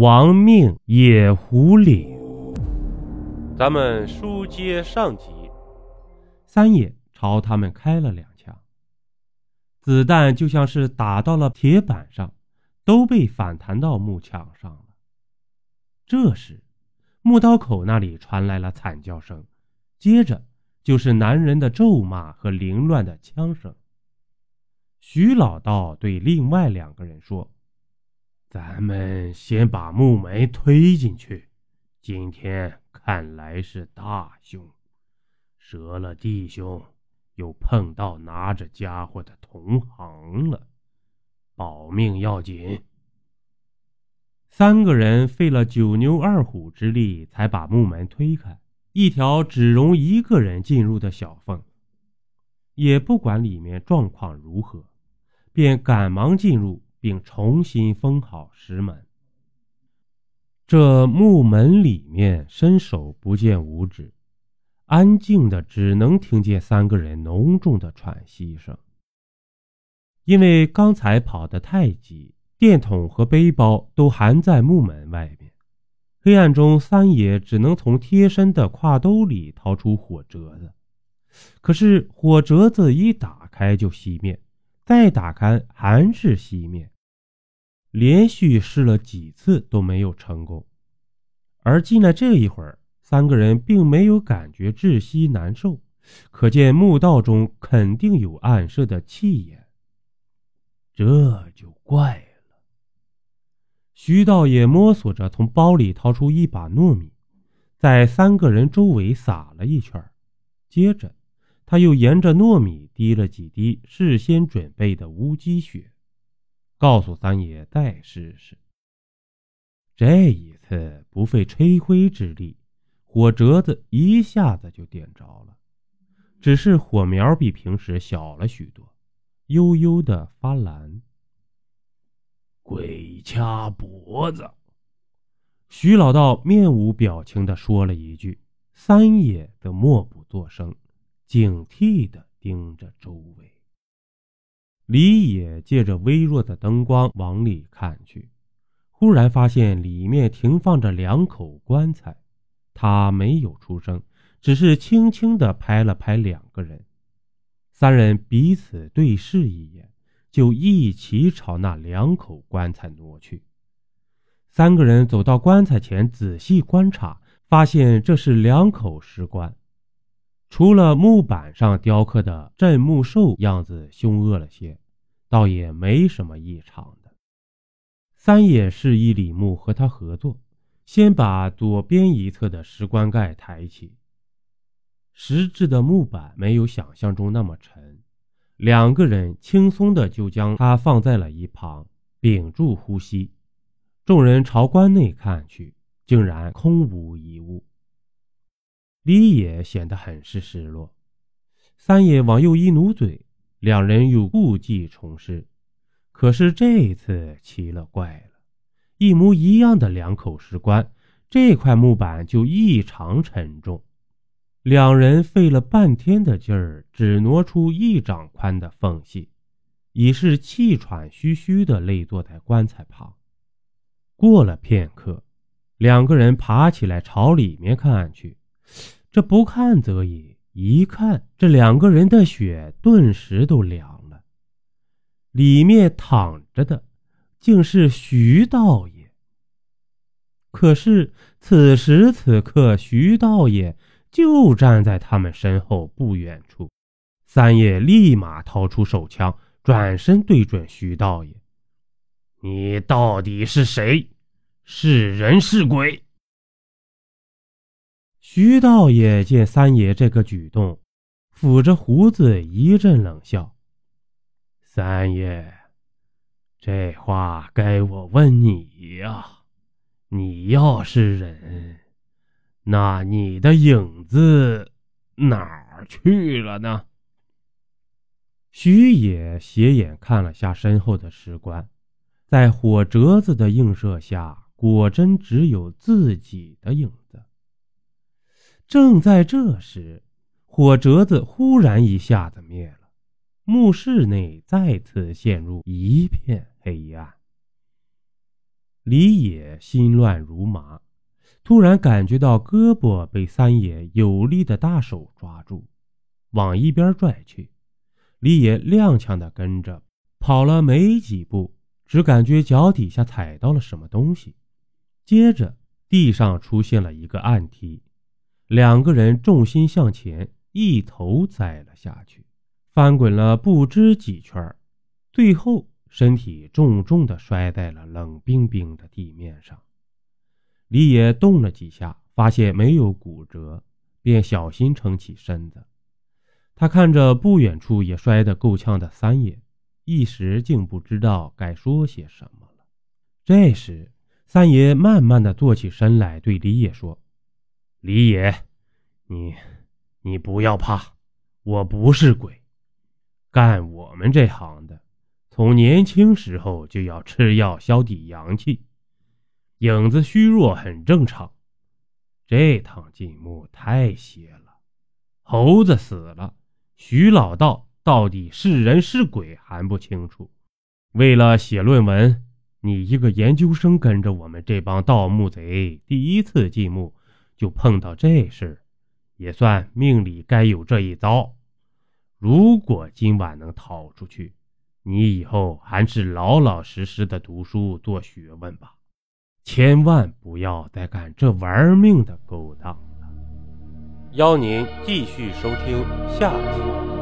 亡命野狐岭。咱们书接上集，三爷朝他们开了两枪，子弹就像是打到了铁板上，都被反弹到木墙上了。这时，木刀口那里传来了惨叫声，接着就是男人的咒骂和凌乱的枪声。徐老道对另外两个人说。咱们先把木门推进去。今天看来是大凶，折了弟兄，又碰到拿着家伙的同行了，保命要紧。三个人费了九牛二虎之力，才把木门推开，一条只容一个人进入的小缝。也不管里面状况如何，便赶忙进入。并重新封好石门。这木门里面伸手不见五指，安静的只能听见三个人浓重的喘息声。因为刚才跑得太急，电筒和背包都还在木门外面。黑暗中，三爷只能从贴身的挎兜里掏出火折子，可是火折子一打开就熄灭。再打开还是熄灭，连续试了几次都没有成功。而进来这一会儿，三个人并没有感觉窒息难受，可见墓道中肯定有暗射的气焰。这就怪了。徐道也摸索着从包里掏出一把糯米，在三个人周围撒了一圈，接着。他又沿着糯米滴了几滴事先准备的乌鸡血，告诉三爷再试试。这一次不费吹灰之力，火折子一下子就点着了，只是火苗比平时小了许多，悠悠的发蓝。鬼掐脖子！徐老道面无表情的说了一句，三爷则默不作声。警惕地盯着周围。李野借着微弱的灯光往里看去，忽然发现里面停放着两口棺材。他没有出声，只是轻轻地拍了拍两个人。三人彼此对视一眼，就一起朝那两口棺材挪去。三个人走到棺材前，仔细观察，发现这是两口石棺。除了木板上雕刻的镇墓兽样子凶恶了些，倒也没什么异常的。三爷示意李牧和他合作，先把左边一侧的石棺盖抬起。石质的木板没有想象中那么沉，两个人轻松的就将它放在了一旁，屏住呼吸。众人朝棺内看去，竟然空无一物。李野显得很是失落，三爷往右一努嘴，两人又故技重施。可是这次奇了怪了，一模一样的两口石棺，这块木板就异常沉重。两人费了半天的劲儿，只挪出一掌宽的缝隙，已是气喘吁吁的累坐在棺材旁。过了片刻，两个人爬起来朝里面看去。这不看则已，一看，这两个人的血顿时都凉了。里面躺着的，竟是徐道爷。可是此时此刻，徐道爷就站在他们身后不远处。三爷立马掏出手枪，转身对准徐道爷：“你到底是谁？是人是鬼？”徐道爷见三爷这个举动，抚着胡子一阵冷笑：“三爷，这话该我问你呀。你要是人，那你的影子哪儿去了呢？”徐野斜眼看了下身后的石棺，在火折子的映射下，果真只有自己的影子。正在这时，火折子忽然一下子灭了，墓室内再次陷入一片黑暗。李野心乱如麻，突然感觉到胳膊被三爷有力的大手抓住，往一边拽去。李野踉跄的跟着跑了没几步，只感觉脚底下踩到了什么东西，接着地上出现了一个暗梯，两个人重心向前，一头栽了下去，翻滚了不知几圈，最后。身体重重的摔在了冷冰冰的地面上，李野动了几下，发现没有骨折，便小心撑起身子。他看着不远处也摔得够呛的三爷，一时竟不知道该说些什么了。这时，三爷慢慢的坐起身来，对李野说：“李野，你，你不要怕，我不是鬼，干我们这行的。”从年轻时候就要吃药消抵阳气，影子虚弱很正常。这趟进墓太邪了，猴子死了，徐老道到底是人是鬼还不清楚。为了写论文，你一个研究生跟着我们这帮盗墓贼第一次进墓就碰到这事也算命里该有这一遭。如果今晚能逃出去。你以后还是老老实实的读书做学问吧，千万不要再干这玩命的勾当了。邀您继续收听下集。